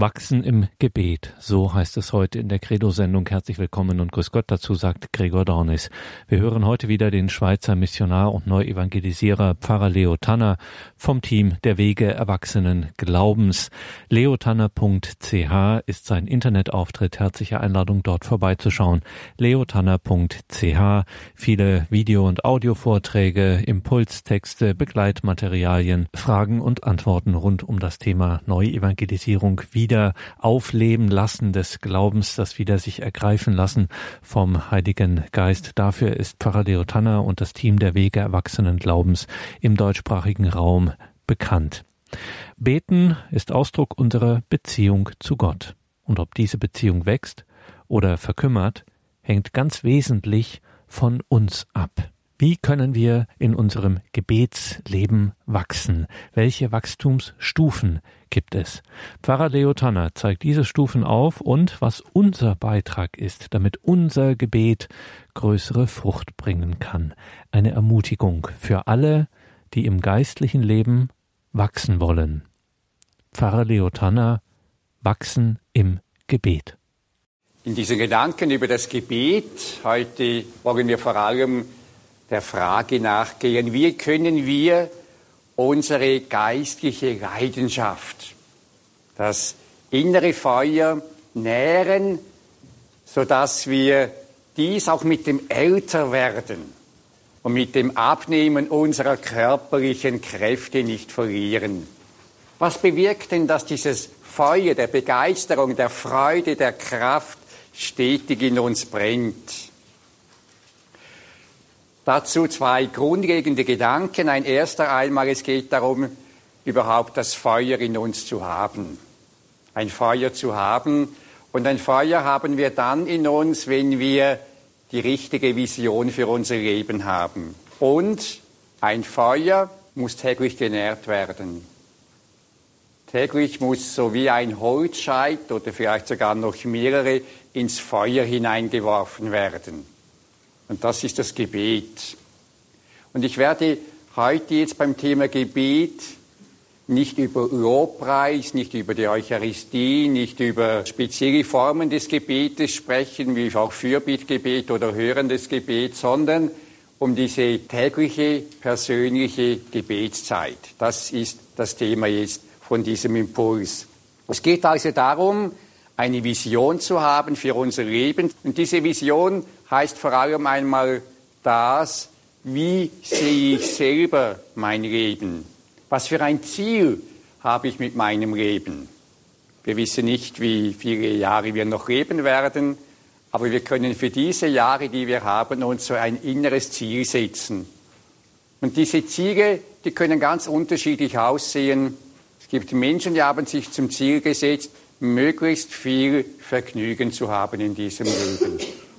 Wachsen im Gebet, so heißt es heute in der Credo-Sendung. Herzlich willkommen und Grüß Gott dazu, sagt Gregor Dornis. Wir hören heute wieder den Schweizer Missionar und Neuevangelisierer Pfarrer Leo Tanner vom Team der Wege Erwachsenen Glaubens. leotanner.ch ist sein Internetauftritt. Herzliche Einladung, dort vorbeizuschauen. leotanner.ch. Viele Video- und Audiovorträge, Impulstexte, Begleitmaterialien, Fragen und Antworten rund um das Thema Neuevangelisierung wieder aufleben lassen des Glaubens, das wieder sich ergreifen lassen vom Heiligen Geist. Dafür ist Pfarrer Leo Tanner und das Team der Wege Erwachsenen Glaubens im deutschsprachigen Raum bekannt. Beten ist Ausdruck unserer Beziehung zu Gott. Und ob diese Beziehung wächst oder verkümmert, hängt ganz wesentlich von uns ab. Wie können wir in unserem Gebetsleben wachsen? Welche Wachstumsstufen gibt es? Pfarrer Leo Tanner zeigt diese Stufen auf und was unser Beitrag ist, damit unser Gebet größere Frucht bringen kann. Eine Ermutigung für alle, die im geistlichen Leben wachsen wollen. Pfarrer Leo Tanner, wachsen im Gebet. In diesen Gedanken über das Gebet heute wollen wir vor allem der Frage nachgehen, wie können wir unsere geistliche Leidenschaft, das innere Feuer nähren, sodass wir dies auch mit dem Älterwerden und mit dem Abnehmen unserer körperlichen Kräfte nicht verlieren. Was bewirkt denn, dass dieses Feuer der Begeisterung, der Freude, der Kraft stetig in uns brennt? Dazu zwei grundlegende Gedanken. Ein erster einmal, es geht darum, überhaupt das Feuer in uns zu haben. Ein Feuer zu haben. Und ein Feuer haben wir dann in uns, wenn wir die richtige Vision für unser Leben haben. Und ein Feuer muss täglich genährt werden. Täglich muss so wie ein Holzscheit oder vielleicht sogar noch mehrere ins Feuer hineingeworfen werden. Und das ist das Gebet. Und ich werde heute jetzt beim Thema Gebet nicht über Lobpreis, nicht über die Eucharistie, nicht über spezielle Formen des Gebetes sprechen, wie auch Fürbittgebet oder hörendes Gebet, sondern um diese tägliche, persönliche Gebetszeit. Das ist das Thema jetzt von diesem Impuls. Es geht also darum, eine Vision zu haben für unser Leben. Und diese Vision heißt vor allem einmal das, wie sehe ich selber mein Leben? Was für ein Ziel habe ich mit meinem Leben? Wir wissen nicht, wie viele Jahre wir noch leben werden, aber wir können für diese Jahre, die wir haben, uns so ein inneres Ziel setzen. Und diese Ziele, die können ganz unterschiedlich aussehen. Es gibt Menschen, die haben sich zum Ziel gesetzt, möglichst viel Vergnügen zu haben in diesem Leben,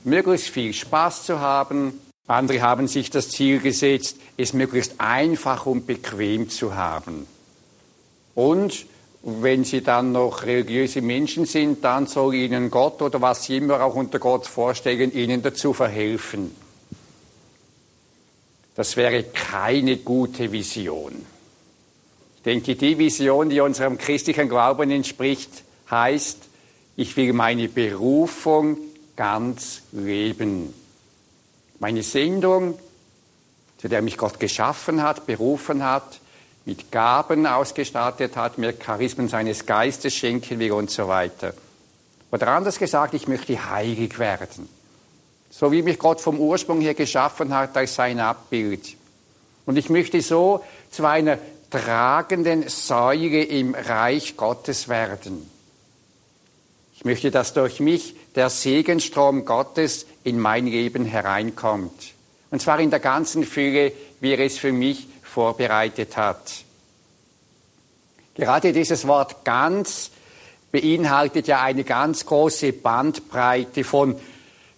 möglichst viel Spaß zu haben. Andere haben sich das Ziel gesetzt, es möglichst einfach und bequem zu haben. Und wenn sie dann noch religiöse Menschen sind, dann soll ihnen Gott oder was sie immer auch unter Gott vorstellen, ihnen dazu verhelfen. Das wäre keine gute Vision. Ich denke, die Vision, die unserem christlichen Glauben entspricht, heißt, ich will meine Berufung ganz leben. Meine Sendung, zu der mich Gott geschaffen hat, berufen hat, mit Gaben ausgestattet hat, mir Charismen seines Geistes schenken will und so weiter. Oder anders gesagt, ich möchte heilig werden. So wie mich Gott vom Ursprung her geschaffen hat als sein Abbild. Und ich möchte so zu einer tragenden Säule im Reich Gottes werden. Ich möchte, dass durch mich der Segenstrom Gottes in mein Leben hereinkommt. Und zwar in der ganzen Fülle, wie er es für mich vorbereitet hat. Gerade dieses Wort ganz beinhaltet ja eine ganz große Bandbreite von,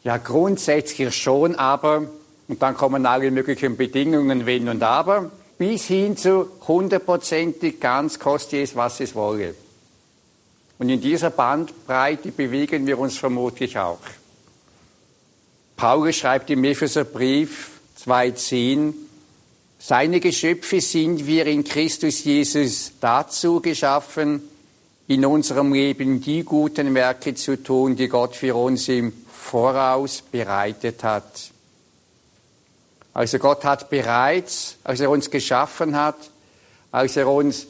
ja grundsätzlich schon, aber, und dann kommen alle möglichen Bedingungen, wenn und aber, bis hin zu hundertprozentig ganz koste es, was es wolle. Und in dieser Bandbreite bewegen wir uns vermutlich auch. Paulus schreibt im Epheserbrief 2,10, seine Geschöpfe sind wir in Christus Jesus dazu geschaffen, in unserem Leben die guten Werke zu tun, die Gott für uns im Voraus bereitet hat. Also Gott hat bereits, als er uns geschaffen hat, als er uns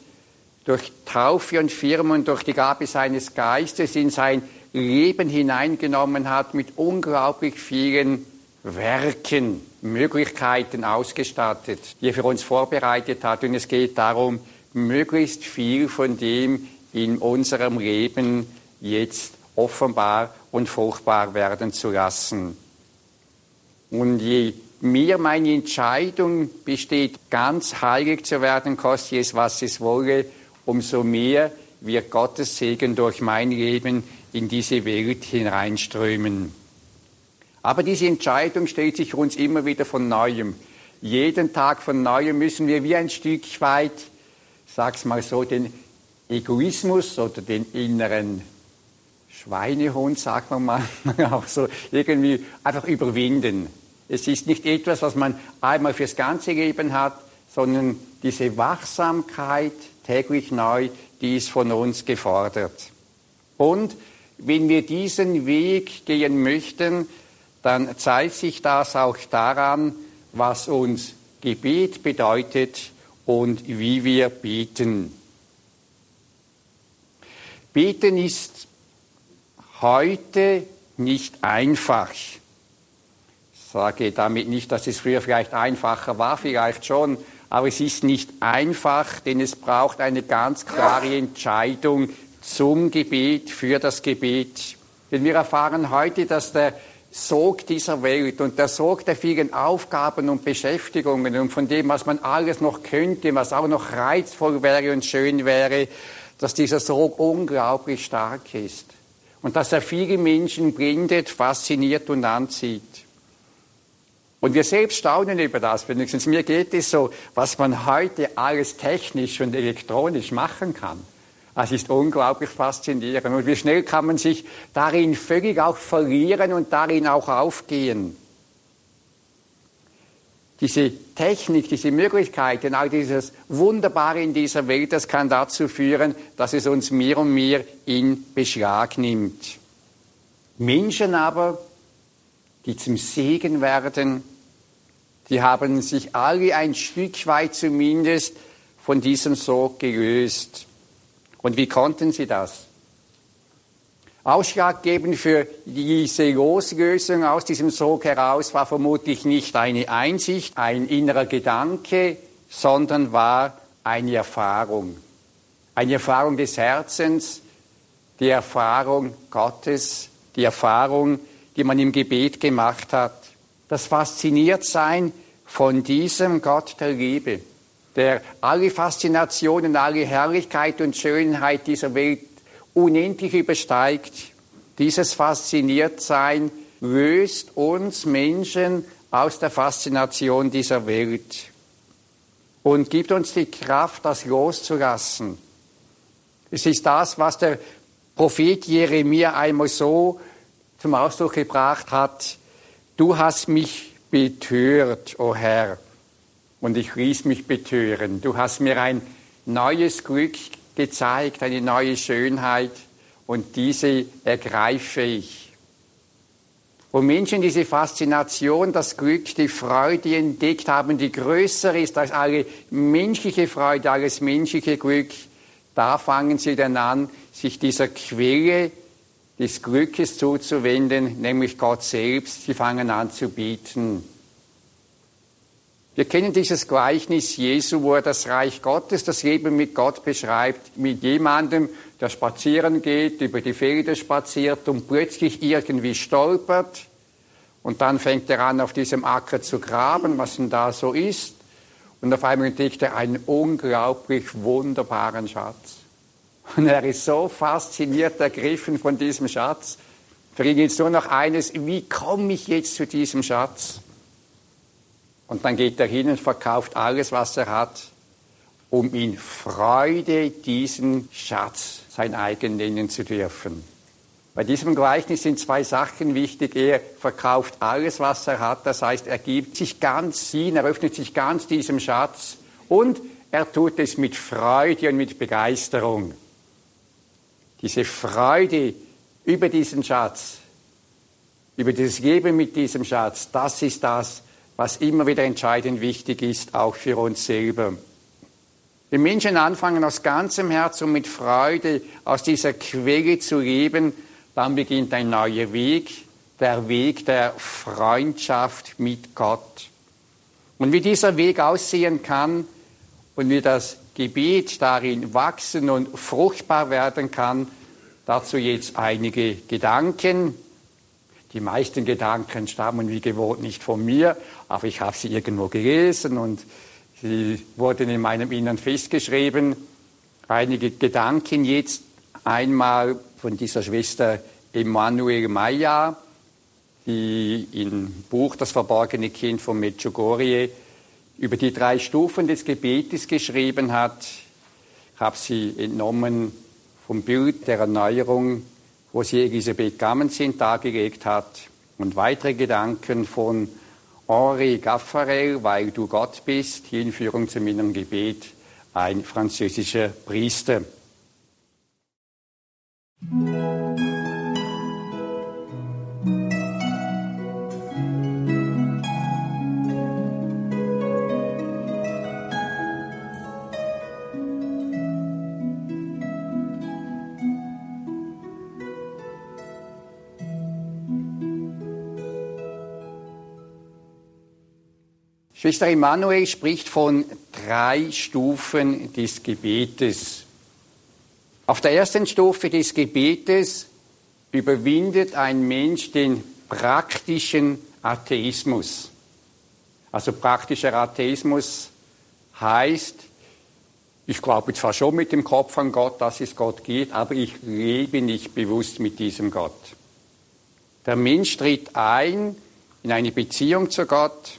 durch Taufe und Firmen durch die Gabe seines Geistes in sein Leben hineingenommen hat, mit unglaublich vielen Werken, Möglichkeiten ausgestattet, die er für uns vorbereitet hat. Und es geht darum, möglichst viel von dem in unserem Leben jetzt offenbar und fruchtbar werden zu lassen. Und je mehr meine Entscheidung besteht, ganz heilig zu werden, koste es, was es wolle, umso mehr wird Gottes Segen durch mein Leben in diese Welt hineinströmen. Aber diese Entscheidung stellt sich uns immer wieder von neuem. Jeden Tag von neuem müssen wir wie ein Stück weit, sag's mal so, den Egoismus oder den inneren Schweinehund, sagt man mal, auch so irgendwie einfach überwinden. Es ist nicht etwas, was man einmal fürs ganze Leben hat, sondern diese Wachsamkeit täglich neu, die ist von uns gefordert. Und wenn wir diesen Weg gehen möchten, dann zeigt sich das auch daran, was uns Gebet bedeutet und wie wir beten. Beten ist heute nicht einfach. Ich sage damit nicht, dass es früher vielleicht einfacher war, vielleicht schon, aber es ist nicht einfach, denn es braucht eine ganz klare Entscheidung zum Gebet, für das Gebet. Denn wir erfahren heute, dass der Sog dieser Welt und der Sog der vielen Aufgaben und Beschäftigungen und von dem, was man alles noch könnte, was auch noch reizvoll wäre und schön wäre, dass dieser Sog unglaublich stark ist und dass er viele Menschen blindet, fasziniert und anzieht. Und wir selbst staunen über das, wenigstens mir geht es so, was man heute alles technisch und elektronisch machen kann. Es ist unglaublich faszinierend. Und wie schnell kann man sich darin völlig auch verlieren und darin auch aufgehen. Diese Technik, diese Möglichkeiten, all dieses Wunderbare in dieser Welt, das kann dazu führen, dass es uns mehr und mehr in Beschlag nimmt. Menschen aber, die zum Segen werden, die haben sich alle ein Stück weit zumindest von diesem Sog gelöst. Und wie konnten sie das? Ausschlaggebend für diese Loslösung aus diesem Sog heraus war vermutlich nicht eine Einsicht, ein innerer Gedanke, sondern war eine Erfahrung. Eine Erfahrung des Herzens, die Erfahrung Gottes, die Erfahrung, die man im Gebet gemacht hat. Das Fasziniertsein von diesem Gott der Liebe der alle Faszinationen, alle Herrlichkeit und Schönheit dieser Welt unendlich übersteigt. Dieses Fasziniertsein löst uns Menschen aus der Faszination dieser Welt und gibt uns die Kraft, das loszulassen. Es ist das, was der Prophet Jeremia einmal so zum Ausdruck gebracht hat. Du hast mich betört, o oh Herr und ich ließ mich betören. Du hast mir ein neues Glück gezeigt, eine neue Schönheit und diese ergreife ich. Wo Menschen diese Faszination, das Glück, die Freude entdeckt haben, die größer ist als alle menschliche Freude, alles menschliche Glück, da fangen sie dann an, sich dieser Quelle des Glückes zuzuwenden, nämlich Gott selbst. Sie fangen an zu bieten. Wir kennen dieses Gleichnis Jesu, wo er das Reich Gottes, das Leben mit Gott beschreibt, mit jemandem, der spazieren geht, über die Felder spaziert und plötzlich irgendwie stolpert. Und dann fängt er an, auf diesem Acker zu graben, was denn da so ist. Und auf einmal entdeckt er einen unglaublich wunderbaren Schatz. Und er ist so fasziniert, ergriffen von diesem Schatz. Für ihn ist nur noch eines, wie komme ich jetzt zu diesem Schatz? Und dann geht er hin und verkauft alles, was er hat, um in Freude diesen Schatz sein eigen nennen zu dürfen. Bei diesem Gleichnis sind zwei Sachen wichtig. Er verkauft alles, was er hat. Das heißt, er gibt sich ganz hin, er öffnet sich ganz diesem Schatz und er tut es mit Freude und mit Begeisterung. Diese Freude über diesen Schatz, über dieses Leben mit diesem Schatz, das ist das, was immer wieder entscheidend wichtig ist, auch für uns selber. Wenn Menschen anfangen, aus ganzem Herzen mit Freude aus dieser Quelle zu leben, dann beginnt ein neuer Weg, der Weg der Freundschaft mit Gott. Und wie dieser Weg aussehen kann und wie das Gebet darin wachsen und fruchtbar werden kann, dazu jetzt einige Gedanken. Die meisten Gedanken stammen wie gewohnt nicht von mir, aber ich habe sie irgendwo gelesen und sie wurden in meinem Innern festgeschrieben. Einige Gedanken jetzt einmal von dieser Schwester Emanuel Maya, die im Buch Das verborgene Kind von Medjugorje über die drei Stufen des Gebetes geschrieben hat. Ich habe sie entnommen vom Bild der Erneuerung wo sie Elisabeth Gammensin dargelegt hat und weitere Gedanken von Henri Gaffarel, weil du Gott bist, Hinführung zu meinem Gebet, ein französischer Priester. Schwester Emanuel spricht von drei Stufen des Gebetes. Auf der ersten Stufe des Gebetes überwindet ein Mensch den praktischen Atheismus. Also praktischer Atheismus heißt, ich glaube zwar schon mit dem Kopf an Gott, dass es Gott gibt, aber ich lebe nicht bewusst mit diesem Gott. Der Mensch tritt ein in eine Beziehung zu Gott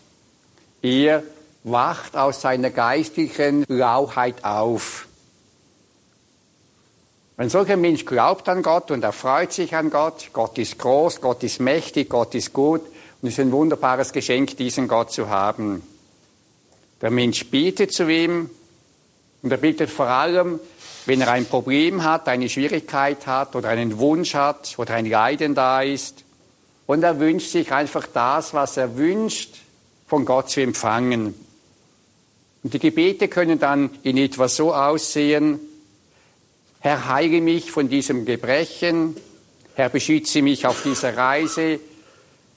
er wacht aus seiner geistlichen Lauheit auf. Ein solcher Mensch glaubt an Gott und er freut sich an Gott. Gott ist groß, Gott ist mächtig, Gott ist gut und es ist ein wunderbares Geschenk, diesen Gott zu haben. Der Mensch betet zu ihm und er bittet vor allem, wenn er ein Problem hat, eine Schwierigkeit hat oder einen Wunsch hat oder ein Leiden da ist. Und er wünscht sich einfach das, was er wünscht von Gott zu empfangen. Und die Gebete können dann in etwa so aussehen, Herr, heile mich von diesem Gebrechen, Herr, beschütze mich auf dieser Reise,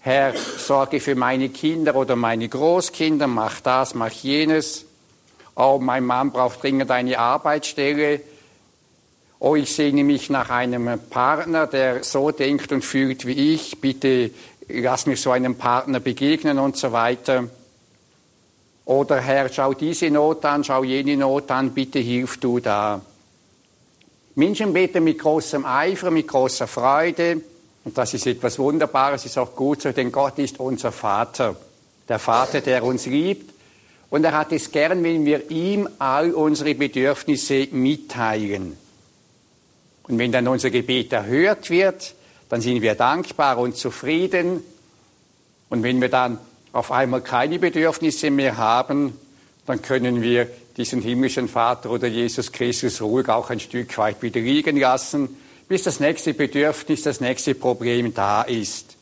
Herr, sorge für meine Kinder oder meine Großkinder, mach das, mach jenes. Oh, mein Mann braucht dringend eine Arbeitsstelle. Oh, ich sehne mich nach einem Partner, der so denkt und fühlt wie ich. Bitte lass mich so einem Partner begegnen und so weiter. Oder Herr, schau diese Not an, schau jene Not an, bitte hilf du da. Menschen beten mit großem Eifer, mit großer Freude. Und das ist etwas Wunderbares, ist auch gut so, denn Gott ist unser Vater. Der Vater, der uns liebt. Und er hat es gern, wenn wir ihm all unsere Bedürfnisse mitteilen. Und wenn dann unser Gebet erhört wird, dann sind wir dankbar und zufrieden. Und wenn wir dann auf einmal keine Bedürfnisse mehr haben, dann können wir diesen himmlischen Vater oder Jesus Christus ruhig auch ein Stück weit wieder liegen lassen, bis das nächste Bedürfnis, das nächste Problem da ist.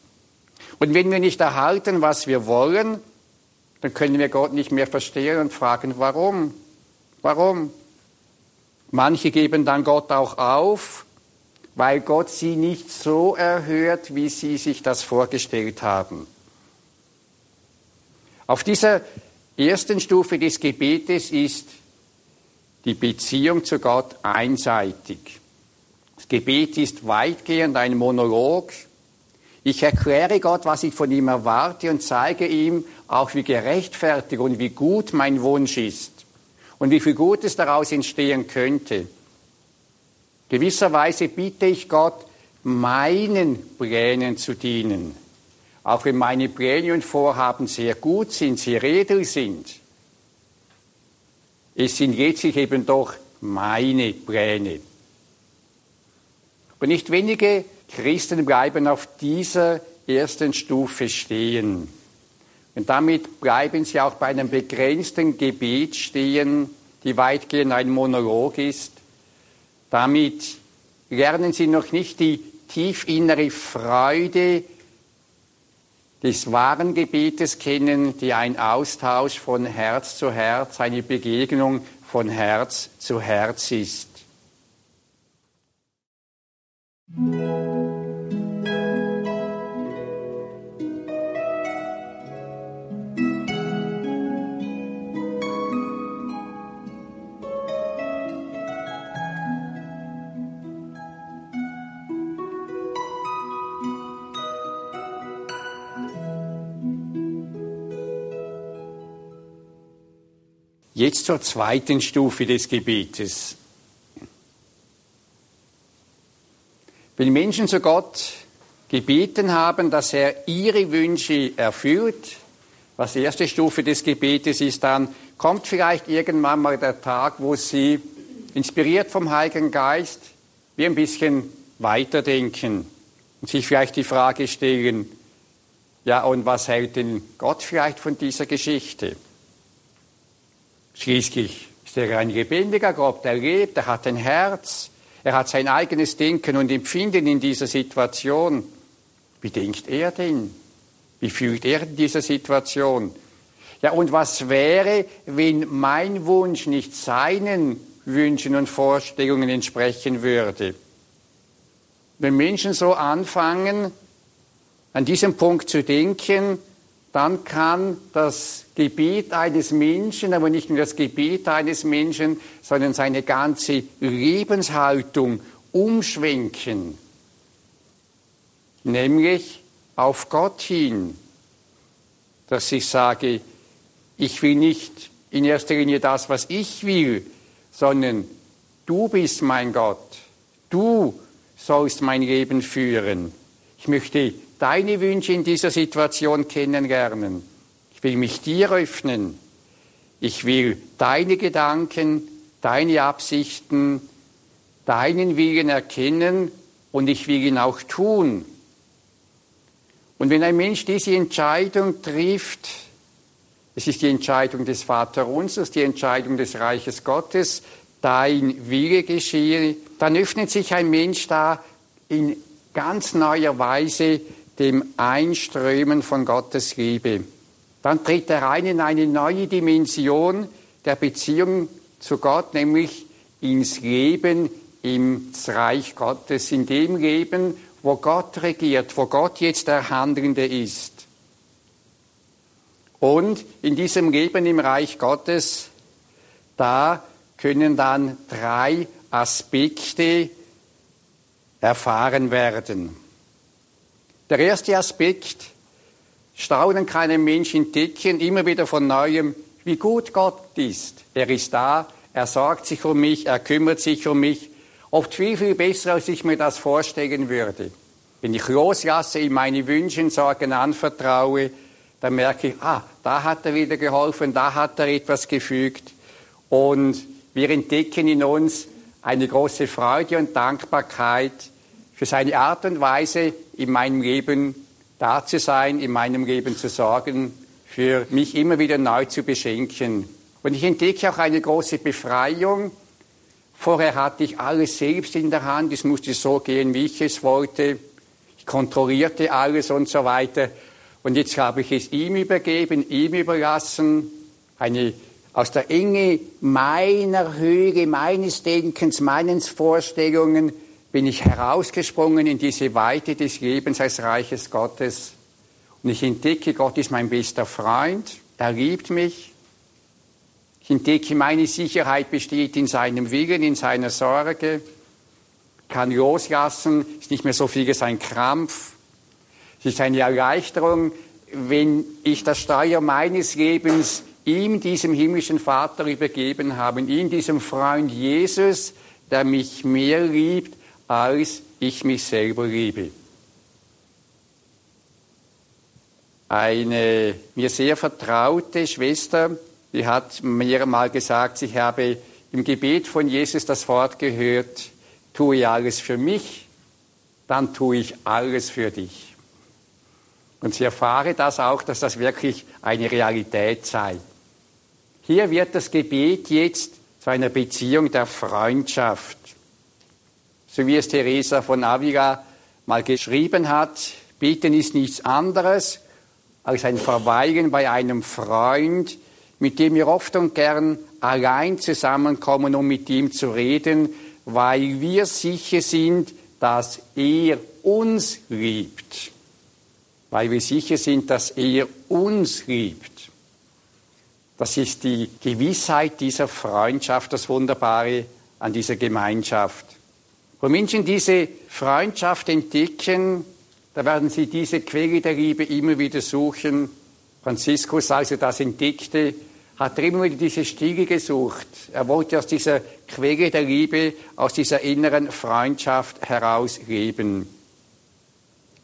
Und wenn wir nicht erhalten, was wir wollen, dann können wir Gott nicht mehr verstehen und fragen, warum? Warum? Manche geben dann Gott auch auf weil Gott sie nicht so erhört, wie sie sich das vorgestellt haben. Auf dieser ersten Stufe des Gebetes ist die Beziehung zu Gott einseitig. Das Gebet ist weitgehend ein Monolog. Ich erkläre Gott, was ich von ihm erwarte und zeige ihm auch, wie gerechtfertigt und wie gut mein Wunsch ist und wie viel Gutes daraus entstehen könnte. Gewisserweise bitte ich Gott, meinen Plänen zu dienen. Auch wenn meine Pläne und Vorhaben sehr gut sind, sehr edel sind. Es sind letztlich eben doch meine Pläne. Und nicht wenige Christen bleiben auf dieser ersten Stufe stehen. Und damit bleiben sie auch bei einem begrenzten Gebet stehen, die weitgehend ein Monolog ist damit lernen sie noch nicht die tiefinnere Freude des wahren Gebetes kennen, die ein Austausch von Herz zu Herz, eine Begegnung von Herz zu Herz ist. Jetzt zur zweiten Stufe des Gebetes. Wenn Menschen zu Gott gebeten haben, dass er ihre Wünsche erfüllt, was die erste Stufe des Gebetes ist, dann kommt vielleicht irgendwann mal der Tag, wo sie inspiriert vom Heiligen Geist wie ein bisschen weiterdenken und sich vielleicht die Frage stellen, ja, und was hält denn Gott vielleicht von dieser Geschichte? Schließlich ist er ein lebendiger Gott, er lebt, er hat ein Herz, er hat sein eigenes Denken und Empfinden in dieser Situation. Wie denkt er denn? Wie fühlt er in dieser Situation? Ja, und was wäre, wenn mein Wunsch nicht seinen Wünschen und Vorstellungen entsprechen würde? Wenn Menschen so anfangen, an diesem Punkt zu denken, dann kann das Gebet eines Menschen, aber nicht nur das Gebet eines Menschen, sondern seine ganze Lebenshaltung umschwenken, nämlich auf Gott hin, dass ich sage, ich will nicht in erster Linie das, was ich will, sondern du bist mein Gott, du sollst mein Leben führen. Ich möchte deine Wünsche in dieser Situation kennenlernen. Ich will mich dir öffnen. Ich will deine Gedanken, deine Absichten, deinen Willen erkennen und ich will ihn auch tun. Und wenn ein Mensch diese Entscheidung trifft, es ist die Entscheidung des Vaterunsers, die Entscheidung des Reiches Gottes, dein Wille geschehe, dann öffnet sich ein Mensch da in ganz neuer Weise dem Einströmen von Gottes Liebe. Dann tritt er ein in eine neue Dimension der Beziehung zu Gott, nämlich ins Leben im Reich Gottes, in dem Leben, wo Gott regiert, wo Gott jetzt der Handelnde ist. Und in diesem Leben im Reich Gottes, da können dann drei Aspekte erfahren werden. Der erste Aspekt, staunen kann ein Mensch entdecken, immer wieder von neuem, wie gut Gott ist. Er ist da, er sorgt sich um mich, er kümmert sich um mich, oft viel, viel besser, als ich mir das vorstellen würde. Wenn ich loslasse, ihm meine Wünsche und Sorgen anvertraue, dann merke ich, ah, da hat er wieder geholfen, da hat er etwas gefügt. Und wir entdecken in uns eine große Freude und Dankbarkeit für seine Art und Weise, in meinem Leben da zu sein, in meinem Leben zu sorgen, für mich immer wieder neu zu beschenken. Und ich entdecke auch eine große Befreiung. Vorher hatte ich alles selbst in der Hand, es musste so gehen, wie ich es wollte. Ich kontrollierte alles und so weiter. Und jetzt habe ich es ihm übergeben, ihm überlassen, eine aus der Enge meiner Höhe, meines Denkens, meines Vorstellungen bin ich herausgesprungen in diese Weite des Lebens als Reiches Gottes. Und ich entdecke, Gott ist mein bester Freund, er liebt mich. Ich entdecke, meine Sicherheit besteht in seinem Willen, in seiner Sorge. Kann loslassen, ist nicht mehr so vieles ein Krampf. Es ist eine Erleichterung, wenn ich das Steuer meines Lebens ihm, diesem himmlischen Vater, übergeben habe, ihm, diesem Freund Jesus, der mich mehr liebt als ich mich selber liebe. Eine mir sehr vertraute Schwester, die hat mir mal gesagt, ich habe im Gebet von Jesus das Wort gehört, tue alles für mich, dann tue ich alles für dich. Und sie erfahre das auch, dass das wirklich eine Realität sei. Hier wird das Gebet jetzt zu einer Beziehung der Freundschaft. So wie es Teresa von Avila mal geschrieben hat, beten ist nichts anderes als ein Verweilen bei einem Freund, mit dem wir oft und gern allein zusammenkommen, um mit ihm zu reden, weil wir sicher sind, dass er uns liebt. Weil wir sicher sind, dass er uns liebt. Das ist die Gewissheit dieser Freundschaft, das Wunderbare an dieser Gemeinschaft. Wo Menschen diese Freundschaft entdecken, da werden sie diese Quelle der Liebe immer wieder suchen. Franziskus, als er das entdeckte, hat er immer wieder diese Stille gesucht. Er wollte aus dieser Quelle der Liebe, aus dieser inneren Freundschaft heraus leben.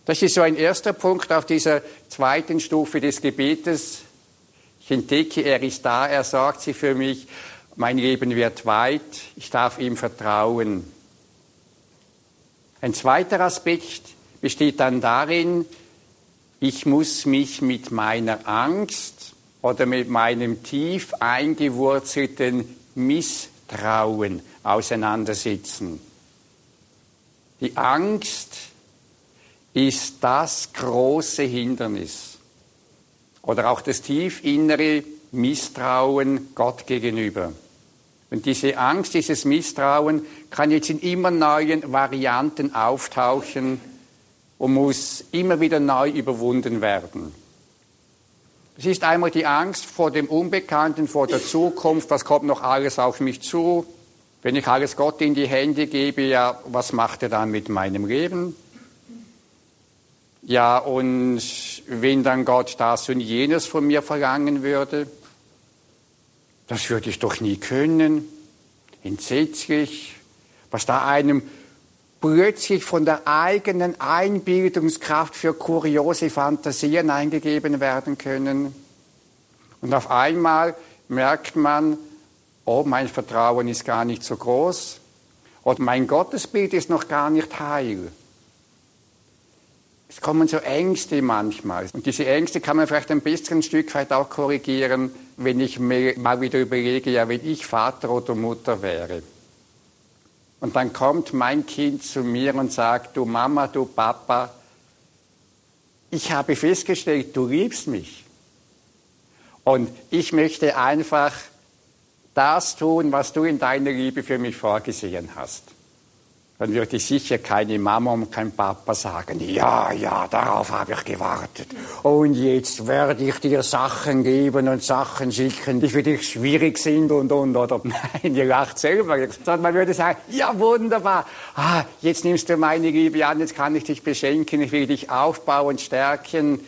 Das ist so ein erster Punkt auf dieser zweiten Stufe des Gebetes. Ich entdecke, er ist da, er sorgt sie für mich, mein Leben wird weit, ich darf ihm vertrauen. Ein zweiter Aspekt besteht dann darin, ich muss mich mit meiner Angst oder mit meinem tief eingewurzelten Misstrauen auseinandersetzen. Die Angst ist das große Hindernis oder auch das tief innere Misstrauen Gott gegenüber. Und diese Angst, dieses Misstrauen kann jetzt in immer neuen Varianten auftauchen und muss immer wieder neu überwunden werden. Es ist einmal die Angst vor dem Unbekannten, vor der Zukunft, was kommt noch alles auf mich zu. Wenn ich alles Gott in die Hände gebe, ja, was macht er dann mit meinem Leben? Ja, und wenn dann Gott das und jenes von mir verlangen würde, das würde ich doch nie können. Entsetzlich, was da einem plötzlich von der eigenen Einbildungskraft für kuriose Fantasien eingegeben werden können. Und auf einmal merkt man, oh, mein Vertrauen ist gar nicht so groß und mein Gottesbild ist noch gar nicht heil. Es kommen so Ängste manchmal. Und diese Ängste kann man vielleicht ein bisschen ein Stück weit auch korrigieren, wenn ich mir mal wieder überlege, ja, wenn ich Vater oder Mutter wäre. Und dann kommt mein Kind zu mir und sagt, du Mama, du Papa, ich habe festgestellt, du liebst mich. Und ich möchte einfach das tun, was du in deiner Liebe für mich vorgesehen hast dann würde sicher keine Mama und kein Papa sagen, ja, ja, darauf habe ich gewartet. Und jetzt werde ich dir Sachen geben und Sachen schicken, die für dich schwierig sind und, und, oder. Nein, ihr lacht selber. Sondern man würde sagen, ja, wunderbar. Ah, jetzt nimmst du meine Liebe an, jetzt kann ich dich beschenken, ich will dich aufbauen, stärken,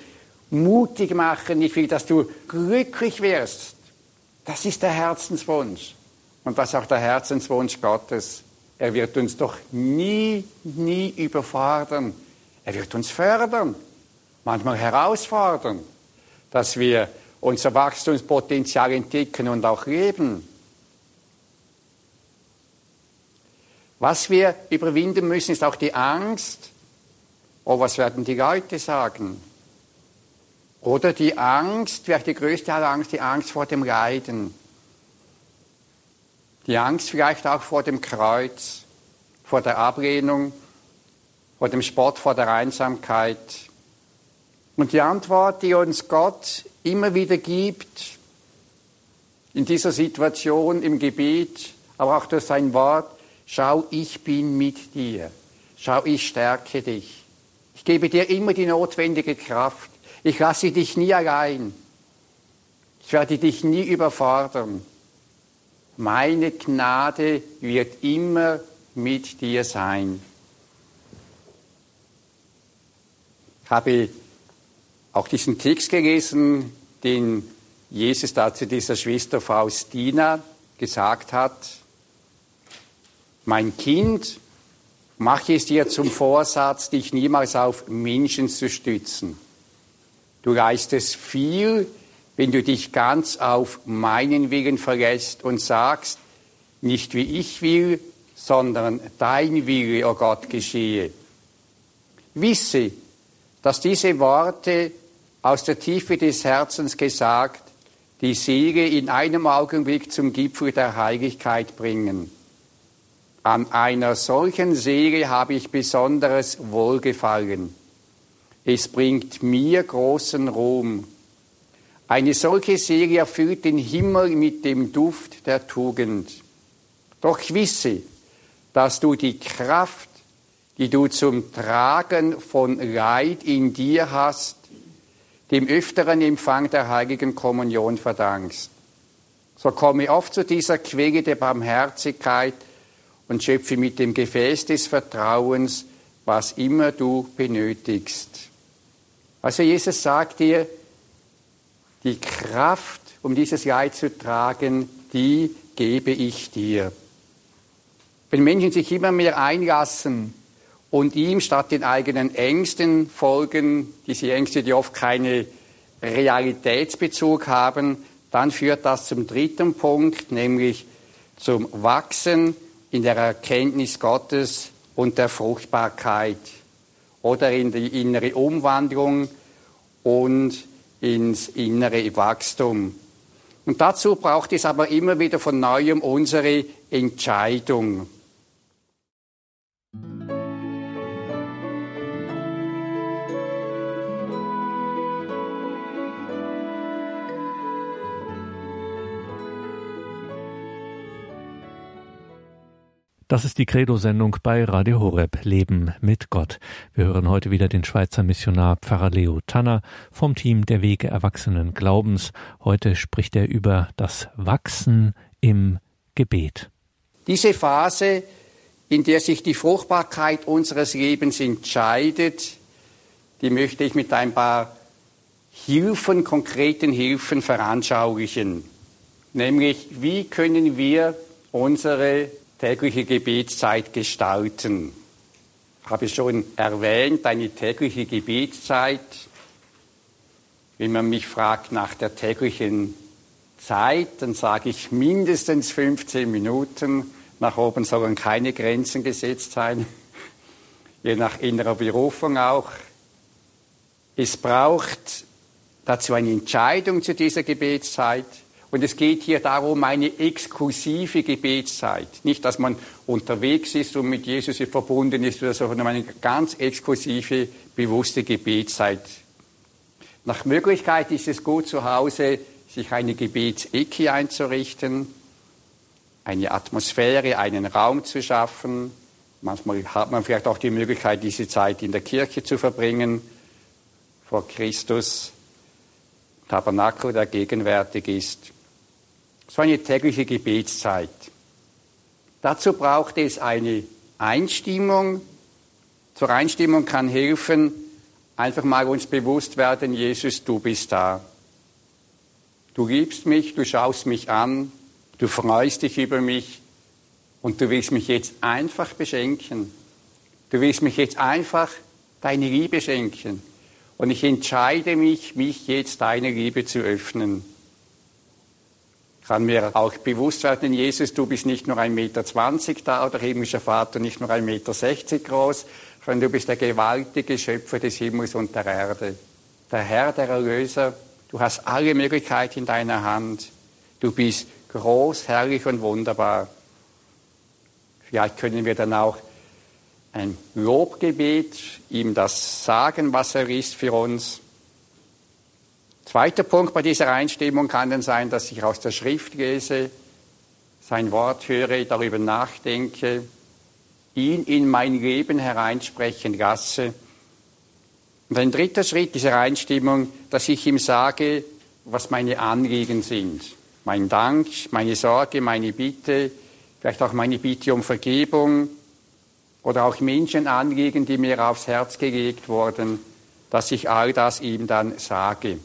mutig machen, ich will, dass du glücklich wirst. Das ist der Herzenswunsch. Und das ist auch der Herzenswunsch Gottes. Er wird uns doch nie, nie überfordern. Er wird uns fördern, manchmal herausfordern, dass wir unser Wachstumspotenzial entdecken und auch leben. Was wir überwinden müssen, ist auch die Angst. Oh, was werden die Leute sagen? Oder die Angst, vielleicht die größte aller Angst, die Angst vor dem Leiden. Die Angst vielleicht auch vor dem Kreuz, vor der Ablehnung, vor dem Spott, vor der Einsamkeit. Und die Antwort, die uns Gott immer wieder gibt, in dieser Situation im Gebet, aber auch durch sein Wort, schau, ich bin mit dir. Schau, ich stärke dich. Ich gebe dir immer die notwendige Kraft. Ich lasse dich nie allein. Ich werde dich nie überfordern meine Gnade wird immer mit dir sein. Ich habe auch diesen Text gelesen, den Jesus da zu dieser Schwester Faustina gesagt hat. Mein Kind, mache es dir zum Vorsatz, dich niemals auf Menschen zu stützen. Du leistest viel, wenn du dich ganz auf meinen Willen verlässt und sagst, nicht wie ich will, sondern dein Wille, o oh Gott, geschehe. Wisse, dass diese Worte aus der Tiefe des Herzens gesagt die Seele in einem Augenblick zum Gipfel der Heiligkeit bringen. An einer solchen Serie habe ich besonderes Wohlgefallen. Es bringt mir großen Ruhm. Eine solche Serie erfüllt den Himmel mit dem Duft der Tugend. Doch wisse, dass du die Kraft, die du zum Tragen von Leid in dir hast, dem öfteren Empfang der heiligen Kommunion verdankst. So komme oft zu dieser Quelle der Barmherzigkeit und schöpfe mit dem Gefäß des Vertrauens, was immer du benötigst. Also Jesus sagt dir, die Kraft, um dieses Leid zu tragen, die gebe ich dir. Wenn Menschen sich immer mehr einlassen und ihm statt den eigenen Ängsten folgen, diese Ängste, die oft keine Realitätsbezug haben, dann führt das zum dritten Punkt, nämlich zum Wachsen in der Erkenntnis Gottes und der Fruchtbarkeit oder in die innere Umwandlung und ins innere Wachstum. Und dazu braucht es aber immer wieder von neuem unsere Entscheidung. Das ist die Credo-Sendung bei Radio Horeb Leben mit Gott. Wir hören heute wieder den Schweizer Missionar Pfarrer Leo Tanner vom Team der Wege Erwachsenen Glaubens. Heute spricht er über das Wachsen im Gebet. Diese Phase, in der sich die Fruchtbarkeit unseres Lebens entscheidet, die möchte ich mit ein paar Hilfen, konkreten Hilfen veranschaulichen. Nämlich, wie können wir unsere tägliche Gebetszeit gestalten. Habe ich schon erwähnt, eine tägliche Gebetszeit. Wenn man mich fragt nach der täglichen Zeit, dann sage ich mindestens 15 Minuten. Nach oben sollen keine Grenzen gesetzt sein, je nach innerer Berufung auch. Es braucht dazu eine Entscheidung zu dieser Gebetszeit. Und es geht hier darum, eine exklusive Gebetszeit. Nicht, dass man unterwegs ist und mit Jesus verbunden ist sondern eine ganz exklusive, bewusste Gebetszeit. Nach Möglichkeit ist es gut, zu Hause sich eine Gebetsecke einzurichten, eine Atmosphäre, einen Raum zu schaffen. Manchmal hat man vielleicht auch die Möglichkeit, diese Zeit in der Kirche zu verbringen, vor Christus, Tabernakel, der gegenwärtig ist so eine tägliche Gebetszeit. Dazu braucht es eine Einstimmung. Zur Einstimmung kann helfen, einfach mal uns bewusst werden, Jesus, du bist da. Du liebst mich, du schaust mich an, du freust dich über mich und du willst mich jetzt einfach beschenken. Du willst mich jetzt einfach deine Liebe schenken. Und ich entscheide mich, mich jetzt deiner Liebe zu öffnen kann mir auch bewusst werden, Jesus, du bist nicht nur 1,20 Meter da oder himmlischer Vater nicht nur 1,60 Meter groß, sondern du bist der gewaltige Schöpfer des Himmels und der Erde. Der Herr, der Erlöser, du hast alle Möglichkeiten in deiner Hand. Du bist groß, herrlich und wunderbar. Vielleicht können wir dann auch ein Lobgebet ihm das sagen, was er ist für uns. Zweiter Punkt bei dieser Einstimmung kann dann sein, dass ich aus der Schrift lese, sein Wort höre, darüber nachdenke, ihn in mein Leben hereinsprechen lasse. Und ein dritter Schritt dieser Einstimmung, dass ich ihm sage, was meine Anliegen sind. Mein Dank, meine Sorge, meine Bitte, vielleicht auch meine Bitte um Vergebung oder auch Menschenanliegen, die mir aufs Herz gelegt wurden, dass ich all das ihm dann sage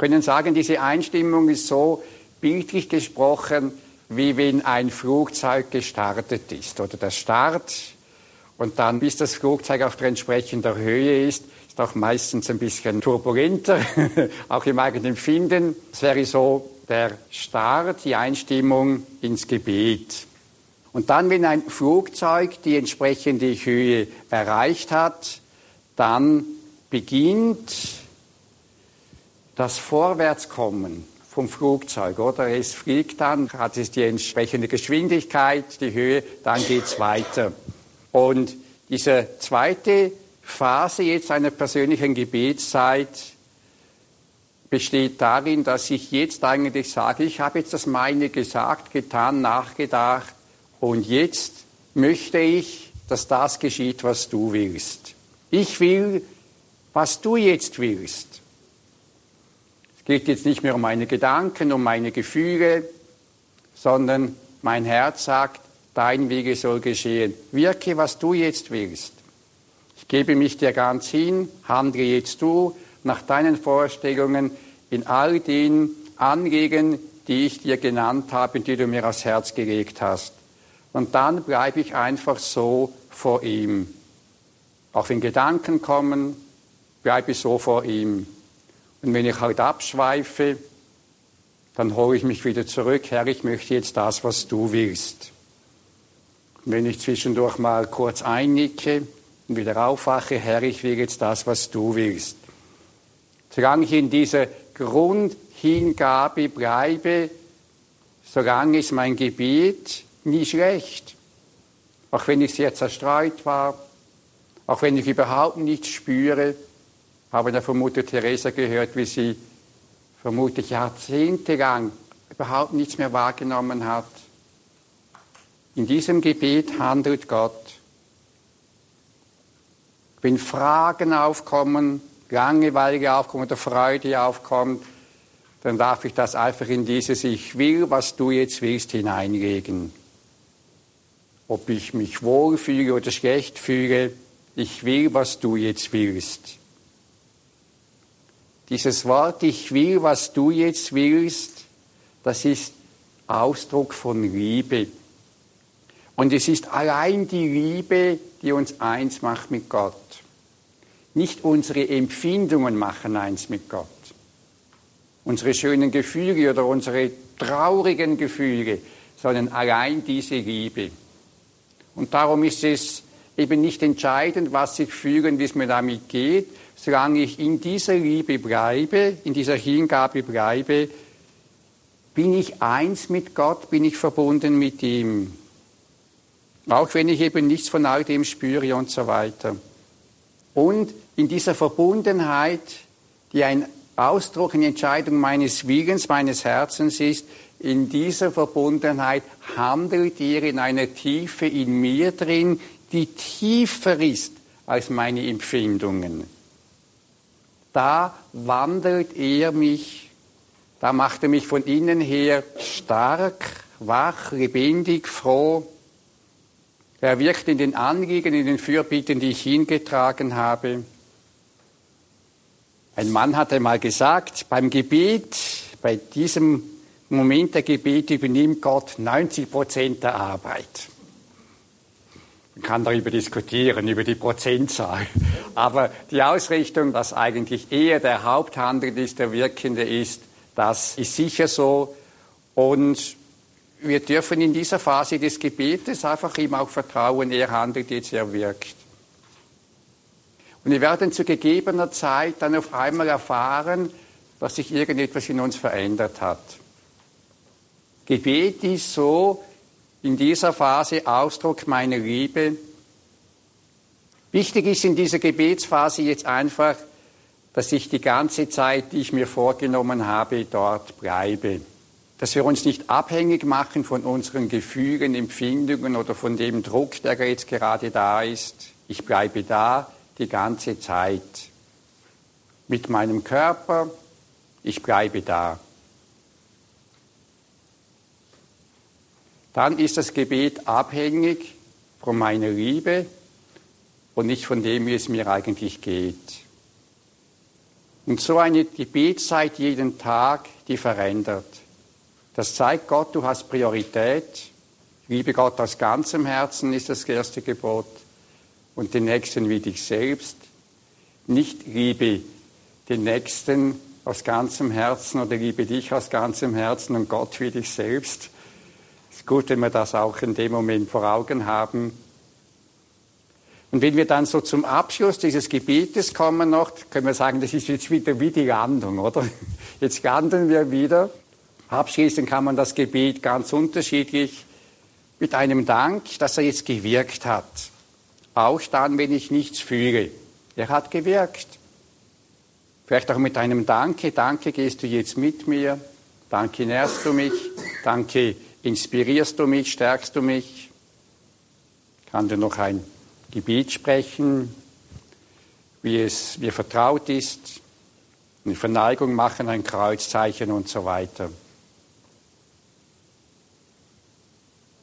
können sagen, diese Einstimmung ist so bildlich gesprochen, wie wenn ein Flugzeug gestartet ist oder der Start und dann, bis das Flugzeug auf der entsprechenden Höhe ist, ist auch meistens ein bisschen turbulenter, auch im eigenen Empfinden. Das wäre so der Start, die Einstimmung ins Gebet. Und dann, wenn ein Flugzeug die entsprechende Höhe erreicht hat, dann beginnt das Vorwärtskommen vom Flugzeug, oder? Es fliegt dann, hat es die entsprechende Geschwindigkeit, die Höhe, dann geht's weiter. Und diese zweite Phase jetzt einer persönlichen Gebetszeit besteht darin, dass ich jetzt eigentlich sage, ich habe jetzt das meine gesagt, getan, nachgedacht und jetzt möchte ich, dass das geschieht, was du willst. Ich will, was du jetzt willst. Geht jetzt nicht mehr um meine Gedanken, um meine Gefühle, sondern mein Herz sagt, dein Wege soll geschehen. Wirke, was du jetzt willst. Ich gebe mich dir ganz hin, handle jetzt du nach deinen Vorstellungen in all den Anliegen, die ich dir genannt habe, die du mir aufs Herz gelegt hast. Und dann bleibe ich einfach so vor ihm. Auch wenn Gedanken kommen, bleibe ich so vor ihm. Und wenn ich halt abschweife, dann hole ich mich wieder zurück. Herr, ich möchte jetzt das, was du willst. Und wenn ich zwischendurch mal kurz einnicke und wieder aufwache, Herr, ich will jetzt das, was du willst. Solange ich in dieser Grundhingabe bleibe, solange ist mein Gebet nie schlecht. Auch wenn ich sehr zerstreut war, auch wenn ich überhaupt nichts spüre, habe der vermutlich Theresa gehört, wie sie vermutlich jahrzehntelang überhaupt nichts mehr wahrgenommen hat. In diesem Gebet handelt Gott. Wenn Fragen aufkommen, Langeweile aufkommt oder Freude aufkommt, dann darf ich das einfach in dieses Ich will, was du jetzt willst, hineinlegen. Ob ich mich wohl fühle oder schlecht fühle, ich will, was du jetzt willst. Dieses Wort, ich will, was du jetzt willst, das ist Ausdruck von Liebe. Und es ist allein die Liebe, die uns eins macht mit Gott. Nicht unsere Empfindungen machen eins mit Gott. Unsere schönen Gefühle oder unsere traurigen Gefühle, sondern allein diese Liebe. Und darum ist es eben nicht entscheidend, was ich fühle und wie es mir damit geht, solange ich in dieser Liebe bleibe, in dieser Hingabe bleibe, bin ich eins mit Gott, bin ich verbunden mit ihm. Auch wenn ich eben nichts von all dem spüre und so weiter. Und in dieser Verbundenheit, die ein Ausdruck, eine Entscheidung meines Willens, meines Herzens ist, in dieser Verbundenheit handelt er in einer Tiefe in mir drin, die tiefer ist als meine Empfindungen. Da wandelt er mich, da macht er mich von innen her stark, wach, lebendig, froh, er wirkt in den Anliegen, in den Fürbitten, die ich hingetragen habe. Ein Mann hat einmal gesagt, beim Gebet, bei diesem Moment der Gebet übernimmt Gott 90 Prozent der Arbeit. Man kann darüber diskutieren, über die Prozentzahl. Aber die Ausrichtung, dass eigentlich eher der Haupthandel ist, der Wirkende ist, das ist sicher so. Und wir dürfen in dieser Phase des Gebetes einfach ihm auch vertrauen, er handelt jetzt, er wirkt. Und wir werden zu gegebener Zeit dann auf einmal erfahren, dass sich irgendetwas in uns verändert hat. Gebet ist so in dieser Phase Ausdruck meiner Liebe. Wichtig ist in dieser Gebetsphase jetzt einfach, dass ich die ganze Zeit, die ich mir vorgenommen habe, dort bleibe dass wir uns nicht abhängig machen von unseren Gefühlen, Empfindungen oder von dem Druck, der jetzt gerade da ist. Ich bleibe da die ganze Zeit. Mit meinem Körper, ich bleibe da. Dann ist das Gebet abhängig von meiner Liebe und nicht von dem, wie es mir eigentlich geht. Und so eine Gebetszeit jeden Tag, die verändert. Das zeigt Gott, du hast Priorität. Liebe Gott aus ganzem Herzen ist das erste Gebot. Und den Nächsten wie dich selbst. Nicht liebe den Nächsten aus ganzem Herzen oder liebe dich aus ganzem Herzen und Gott wie dich selbst. Gut, wenn wir das auch in dem Moment vor Augen haben. Und wenn wir dann so zum Abschluss dieses Gebetes kommen noch, können wir sagen, das ist jetzt wieder wie die Landung, oder? Jetzt landen wir wieder Abschließen kann man das Gebet ganz unterschiedlich mit einem Dank, dass er jetzt gewirkt hat. Auch dann, wenn ich nichts fühle. Er hat gewirkt. Vielleicht auch mit einem Danke. Danke, gehst du jetzt mit mir. Danke, nährst du mich. Danke, inspirierst du mich, stärkst du mich. Ich kann dir noch ein Gebet sprechen, wie es mir vertraut ist. Eine Verneigung machen, ein Kreuzzeichen und so weiter.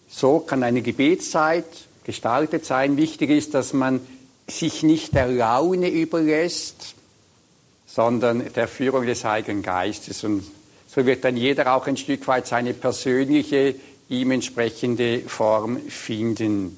So kann eine Gebetszeit gestaltet sein. Wichtig ist, dass man sich nicht der Laune überlässt, sondern der Führung des Heiligen Geistes. Und so wird dann jeder auch ein Stück weit seine persönliche, ihm entsprechende Form finden.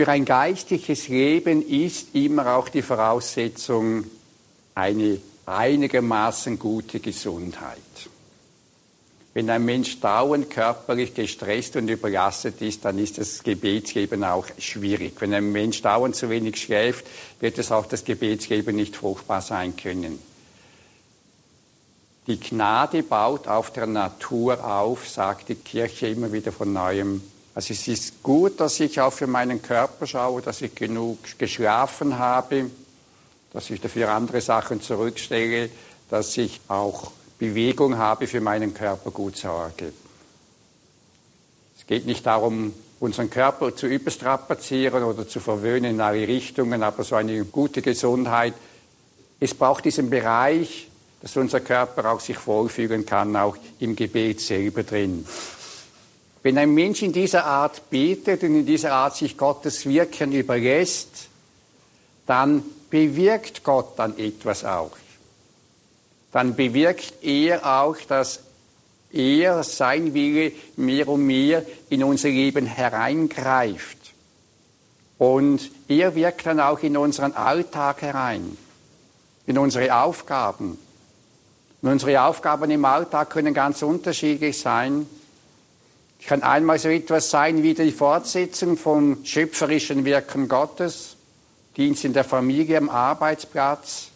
Für ein geistliches Leben ist immer auch die Voraussetzung eine einigermaßen gute Gesundheit. Wenn ein Mensch dauernd körperlich gestresst und überlastet ist, dann ist das Gebetsleben auch schwierig. Wenn ein Mensch dauernd zu wenig schläft, wird es auch das Gebetsleben nicht fruchtbar sein können. Die Gnade baut auf der Natur auf, sagt die Kirche immer wieder von neuem. Also es ist gut, dass ich auch für meinen Körper schaue, dass ich genug geschlafen habe, dass ich dafür andere Sachen zurückstelle, dass ich auch Bewegung habe, für meinen Körper gut sorge. Es geht nicht darum, unseren Körper zu überstrapazieren oder zu verwöhnen in alle Richtungen, aber so eine gute Gesundheit. Es braucht diesen Bereich, dass unser Körper auch sich wohlfühlen kann, auch im Gebet selber drin. Wenn ein Mensch in dieser Art betet und in dieser Art sich Gottes Wirken überlässt, dann bewirkt Gott dann etwas auch. Dann bewirkt er auch, dass er, sein Wille, mehr und mehr in unser Leben hereingreift. Und er wirkt dann auch in unseren Alltag herein, in unsere Aufgaben. Und unsere Aufgaben im Alltag können ganz unterschiedlich sein. Es kann einmal so etwas sein wie die Fortsetzung vom schöpferischen Wirken Gottes, Dienst in der Familie, am Arbeitsplatz,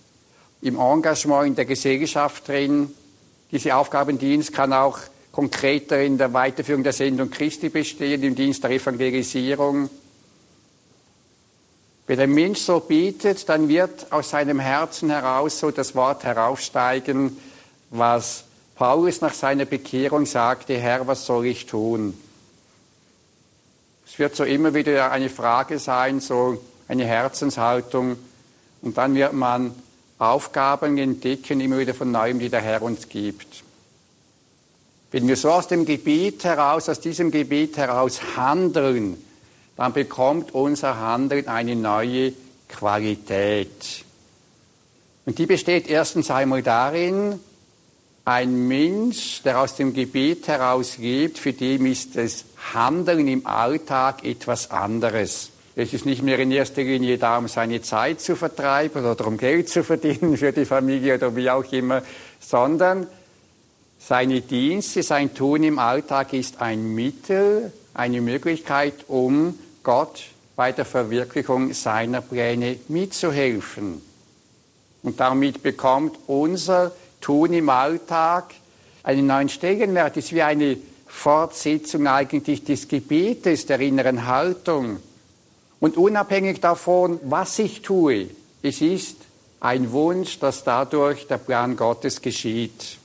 im Engagement in der Gesellschaft drin. Diese Aufgabendienst kann auch konkreter in der Weiterführung der Sendung Christi bestehen, im Dienst der Evangelisierung. Wenn ein Mensch so betet, dann wird aus seinem Herzen heraus so das Wort heraufsteigen, was Paulus nach seiner Bekehrung sagte, Herr, was soll ich tun? Es wird so immer wieder eine Frage sein, so eine Herzenshaltung. Und dann wird man Aufgaben entdecken, immer wieder von neuem, die der Herr uns gibt. Wenn wir so aus dem Gebet heraus, aus diesem Gebet heraus handeln, dann bekommt unser Handeln eine neue Qualität. Und die besteht erstens einmal darin, ein Mensch, der aus dem Gebet heraus lebt, für den ist das Handeln im Alltag etwas anderes. Es ist nicht mehr in erster Linie da, um seine Zeit zu vertreiben oder um Geld zu verdienen für die Familie oder wie auch immer, sondern seine Dienste, sein Tun im Alltag ist ein Mittel, eine Möglichkeit, um Gott bei der Verwirklichung seiner Pläne mitzuhelfen. Und damit bekommt unser tun im Alltag, einen neuen Stellenwert ist wie eine Fortsetzung eigentlich des Gebetes, der inneren Haltung. Und unabhängig davon, was ich tue, es ist ein Wunsch, dass dadurch der Plan Gottes geschieht.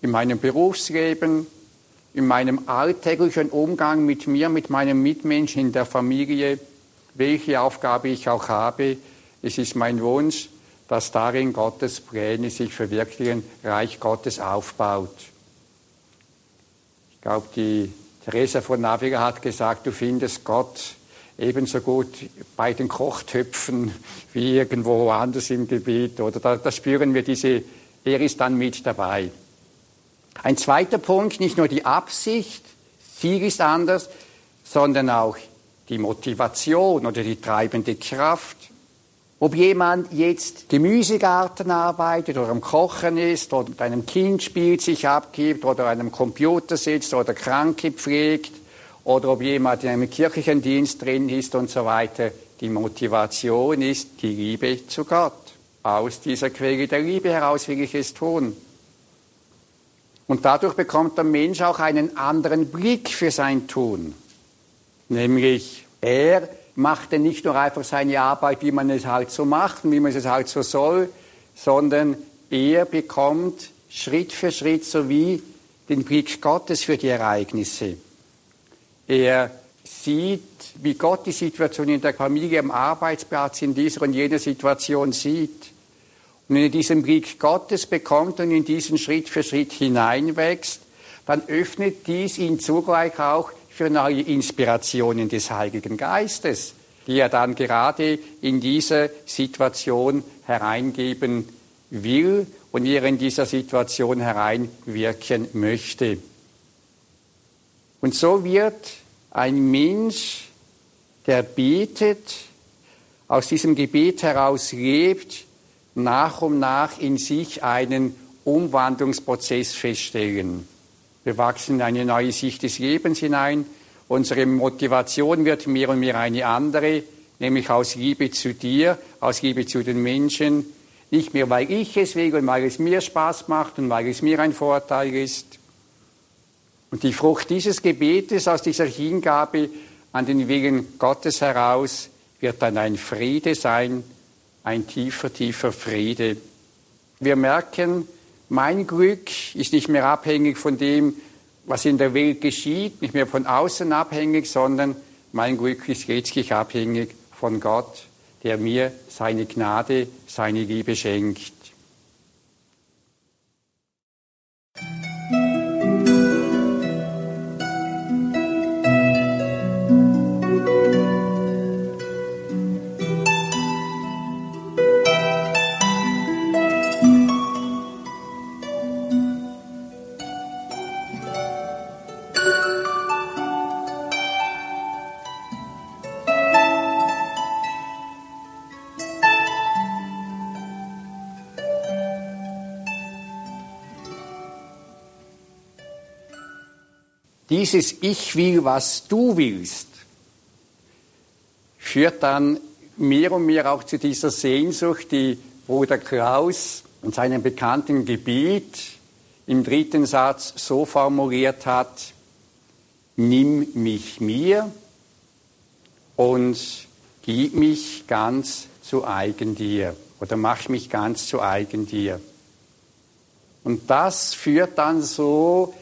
In meinem Berufsleben, in meinem alltäglichen Umgang mit mir, mit meinen Mitmenschen in der Familie, welche Aufgabe ich auch habe, es ist mein Wunsch, dass darin Gottes Pläne sich verwirklichen, Reich Gottes aufbaut. Ich glaube, die Teresa von Avila hat gesagt, du findest Gott ebenso gut bei den Kochtöpfen wie irgendwo anders im Gebiet. Oder da, da spüren wir diese, er ist dann mit dabei. Ein zweiter Punkt, nicht nur die Absicht, Ziel ist anders, sondern auch die Motivation oder die treibende Kraft. Ob jemand jetzt Gemüsegarten arbeitet oder am Kochen ist oder mit einem Kind spielt, sich abgibt oder an einem Computer sitzt oder Kranke pflegt oder ob jemand in einem kirchlichen Dienst drin ist und so weiter. Die Motivation ist die Liebe zu Gott. Aus dieser Quelle der Liebe heraus will ich es tun. Und dadurch bekommt der Mensch auch einen anderen Blick für sein Tun. Nämlich, er macht er nicht nur einfach seine Arbeit, wie man es halt so macht und wie man es halt so soll, sondern er bekommt Schritt für Schritt so wie den Blick Gottes für die Ereignisse. Er sieht, wie Gott die Situation in der Familie, am Arbeitsplatz, in dieser und jener Situation sieht. Und wenn er diesen Blick Gottes bekommt und in diesen Schritt für Schritt hineinwächst, dann öffnet dies ihn zugleich auch für neue Inspirationen des Heiligen Geistes, die er dann gerade in diese Situation hereingeben will und er in dieser Situation hereinwirken möchte. Und so wird ein Mensch, der betet, aus diesem Gebet heraus lebt, nach und nach in sich einen Umwandlungsprozess feststellen. Wir wachsen in eine neue Sicht des Lebens hinein. Unsere Motivation wird mehr und mehr eine andere, nämlich aus Liebe zu dir, aus Liebe zu den Menschen. Nicht mehr, weil ich es will und weil es mir Spaß macht und weil es mir ein Vorteil ist. Und die Frucht dieses Gebetes, aus dieser Hingabe an den Willen Gottes heraus, wird dann ein Friede sein, ein tiefer, tiefer Friede. Wir merken, mein Glück ist nicht mehr abhängig von dem, was in der Welt geschieht, nicht mehr von außen abhängig, sondern mein Glück ist letztlich abhängig von Gott, der mir seine Gnade, seine Liebe schenkt. Dieses Ich will, was du willst, führt dann mehr und mehr auch zu dieser Sehnsucht, die Bruder Klaus in seinem bekannten Gebiet im dritten Satz so formuliert hat, nimm mich mir und gib mich ganz zu eigen dir oder mach mich ganz zu eigen dir. Und das führt dann so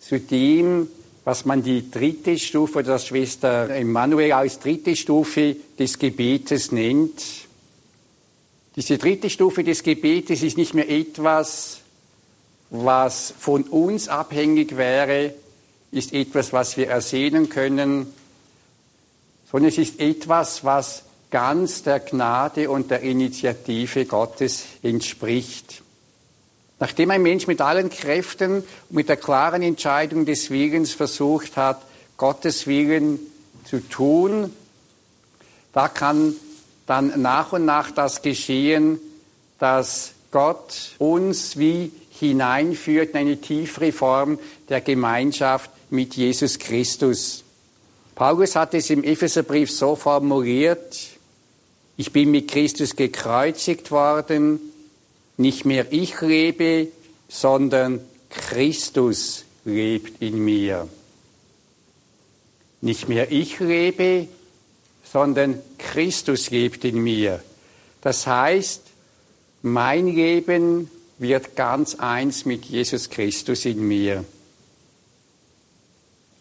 zu dem, was man die dritte Stufe oder das Schwester Emanuel als dritte Stufe des Gebetes nennt. Diese dritte Stufe des Gebetes ist nicht mehr etwas, was von uns abhängig wäre, ist etwas, was wir ersehnen können, sondern es ist etwas, was ganz der Gnade und der Initiative Gottes entspricht. Nachdem ein Mensch mit allen Kräften und mit der klaren Entscheidung des Willens versucht hat, Gottes Willen zu tun, da kann dann nach und nach das geschehen, dass Gott uns wie hineinführt in eine tiefere Form der Gemeinschaft mit Jesus Christus. Paulus hat es im Epheserbrief so formuliert, ich bin mit Christus gekreuzigt worden, nicht mehr ich lebe, sondern Christus lebt in mir. Nicht mehr ich lebe, sondern Christus lebt in mir. Das heißt, mein Leben wird ganz eins mit Jesus Christus in mir.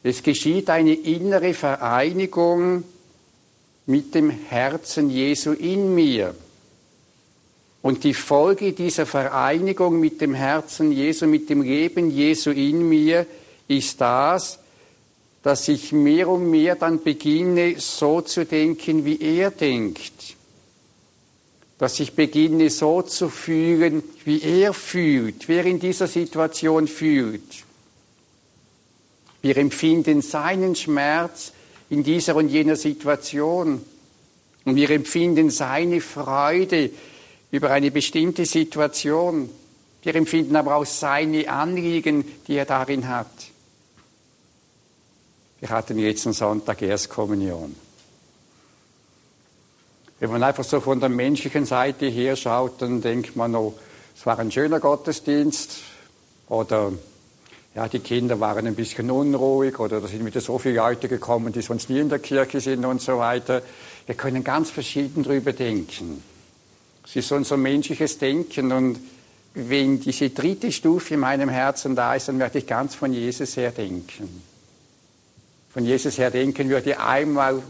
Es geschieht eine innere Vereinigung mit dem Herzen Jesu in mir. Und die Folge dieser Vereinigung mit dem Herzen Jesu, mit dem Leben Jesu in mir, ist das, dass ich mehr und mehr dann beginne, so zu denken, wie er denkt. Dass ich beginne, so zu fühlen, wie er fühlt, wer in dieser Situation fühlt. Wir empfinden seinen Schmerz in dieser und jener Situation. Und wir empfinden seine Freude über eine bestimmte Situation. Wir empfinden aber auch seine Anliegen, die er darin hat. Wir hatten jetzt am Sonntag Erstkommunion. Wenn man einfach so von der menschlichen Seite her schaut, dann denkt man, oh, es war ein schöner Gottesdienst oder ja, die Kinder waren ein bisschen unruhig oder da sind wieder so viele Leute gekommen, die sonst nie in der Kirche sind und so weiter. Wir können ganz verschieden darüber denken. Es ist unser menschliches Denken und wenn diese dritte Stufe in meinem Herzen da ist, dann werde ich ganz von Jesus her denken von Jesus her denken würde, einmal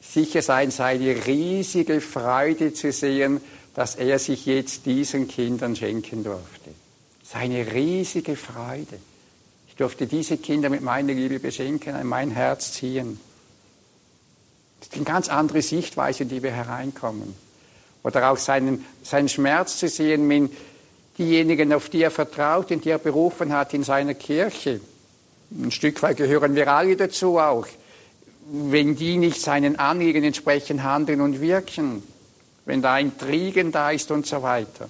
sicher sein, seine riesige Freude zu sehen, dass er sich jetzt diesen Kindern schenken durfte. Seine riesige Freude. Ich durfte diese Kinder mit meiner Liebe beschenken, an mein Herz ziehen. Das ist eine ganz andere Sichtweise, in die wir hereinkommen. Oder auch seinen, seinen Schmerz zu sehen, wenn diejenigen, auf die er vertraut und die er berufen hat in seiner Kirche, ein Stück weit gehören wir alle dazu auch. Wenn die nicht seinen Anliegen entsprechend handeln und wirken, wenn da Intrigen da ist und so weiter.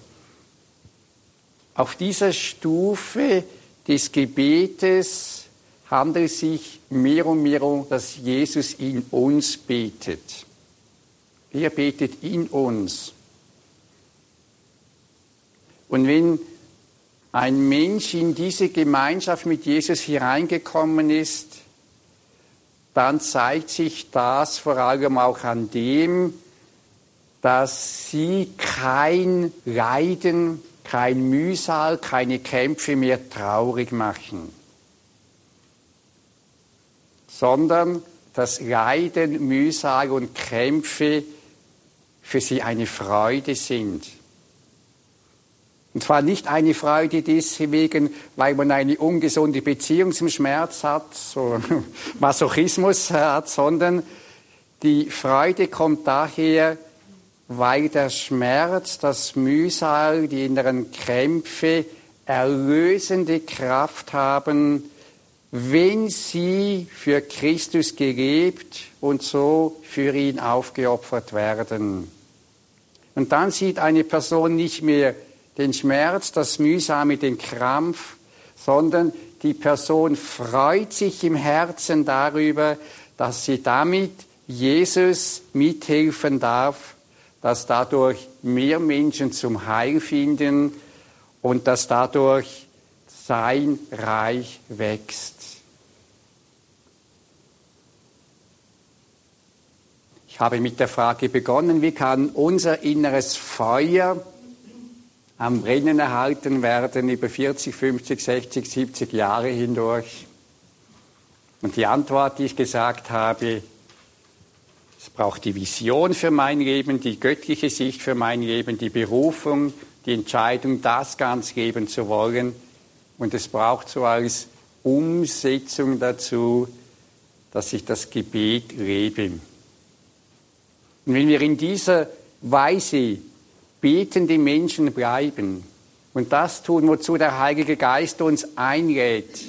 Auf dieser Stufe des Gebetes handelt es sich mehr und mehr um, dass Jesus in uns betet. Er betet in uns. Und wenn ein Mensch in diese Gemeinschaft mit Jesus hineingekommen ist, dann zeigt sich das vor allem auch an dem, dass sie kein Leiden, kein Mühsal, keine Kämpfe mehr traurig machen, sondern dass Leiden, Mühsal und Kämpfe für sie eine Freude sind. Und zwar nicht eine Freude deswegen, weil man eine ungesunde Beziehung zum Schmerz hat, so Masochismus hat, sondern die Freude kommt daher, weil der Schmerz, das Mühsal, die inneren Krämpfe erlösende Kraft haben, wenn sie für Christus gelebt und so für ihn aufgeopfert werden. Und dann sieht eine Person nicht mehr den Schmerz, das Mühsame, den Krampf, sondern die Person freut sich im Herzen darüber, dass sie damit Jesus mithelfen darf, dass dadurch mehr Menschen zum Heil finden und dass dadurch sein Reich wächst. Ich habe mit der Frage begonnen, wie kann unser inneres Feuer am Brennen erhalten werden über 40, 50, 60, 70 Jahre hindurch? Und die Antwort, die ich gesagt habe, es braucht die Vision für mein Leben, die göttliche Sicht für mein Leben, die Berufung, die Entscheidung, das ganz geben zu wollen. Und es braucht so als Umsetzung dazu, dass ich das Gebet lebe. Und wenn wir in dieser Weise betende Menschen bleiben und das tun, wozu der Heilige Geist uns einlädt,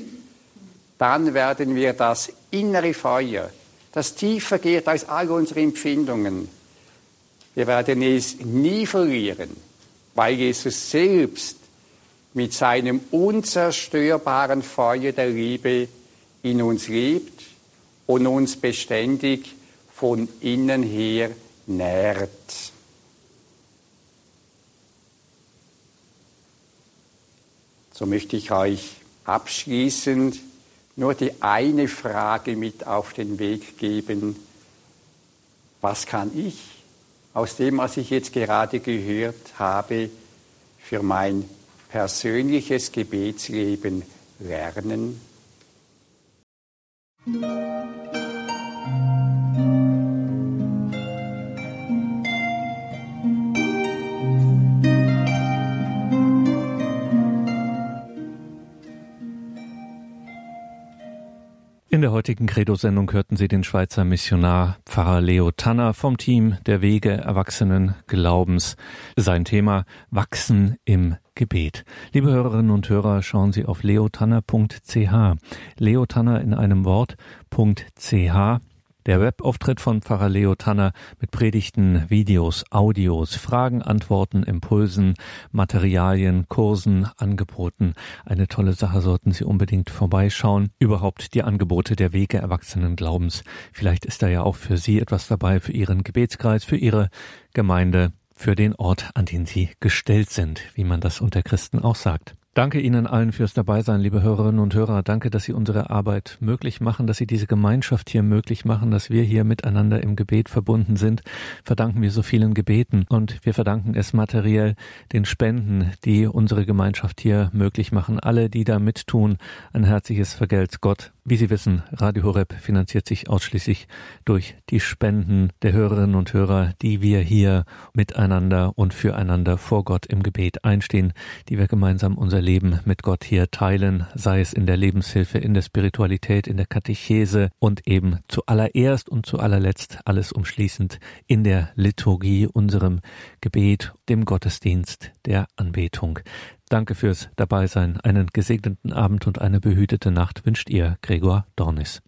dann werden wir das innere Feuer, das tiefer geht als all unsere Empfindungen, wir werden es nie verlieren, weil Jesus selbst mit seinem unzerstörbaren Feuer der Liebe in uns lebt und uns beständig von innen her nährt. So möchte ich euch abschließend nur die eine Frage mit auf den Weg geben. Was kann ich aus dem, was ich jetzt gerade gehört habe, für mein persönliches Gebetsleben lernen? In der heutigen Credo-Sendung hörten Sie den Schweizer Missionar Pfarrer Leo Tanner vom Team der Wege Erwachsenen Glaubens. Sein Thema Wachsen im Gebet. Liebe Hörerinnen und Hörer, schauen Sie auf leotanner.ch. Leotanner in einem Wort.ch Der Webauftritt von Pfarrer Leo Tanner mit Predigten, Videos, Audios, Fragen, Antworten, Impulsen, Materialien, Kursen, Angeboten. Eine tolle Sache sollten Sie unbedingt vorbeischauen. Überhaupt die Angebote der Wege Erwachsenen Glaubens. Vielleicht ist da ja auch für Sie etwas dabei, für Ihren Gebetskreis, für Ihre Gemeinde, für den Ort, an den Sie gestellt sind, wie man das unter Christen auch sagt. Danke Ihnen allen fürs Dabeisein, liebe Hörerinnen und Hörer. Danke, dass Sie unsere Arbeit möglich machen, dass Sie diese Gemeinschaft hier möglich machen, dass wir hier miteinander im Gebet verbunden sind. Verdanken wir so vielen Gebeten und wir verdanken es materiell den Spenden, die unsere Gemeinschaft hier möglich machen. Alle, die da mittun, ein herzliches Vergelt Gott. Wie Sie wissen, Radio Horeb finanziert sich ausschließlich durch die Spenden der Hörerinnen und Hörer, die wir hier miteinander und füreinander vor Gott im Gebet einstehen, die wir gemeinsam unser Leben mit Gott hier teilen, sei es in der Lebenshilfe, in der Spiritualität, in der Katechese und eben zuallererst und zu allerletzt alles umschließend in der Liturgie, unserem Gebet, dem Gottesdienst, der Anbetung. Danke fürs Dabeisein. Einen gesegneten Abend und eine behütete Nacht wünscht ihr Gregor Dornis.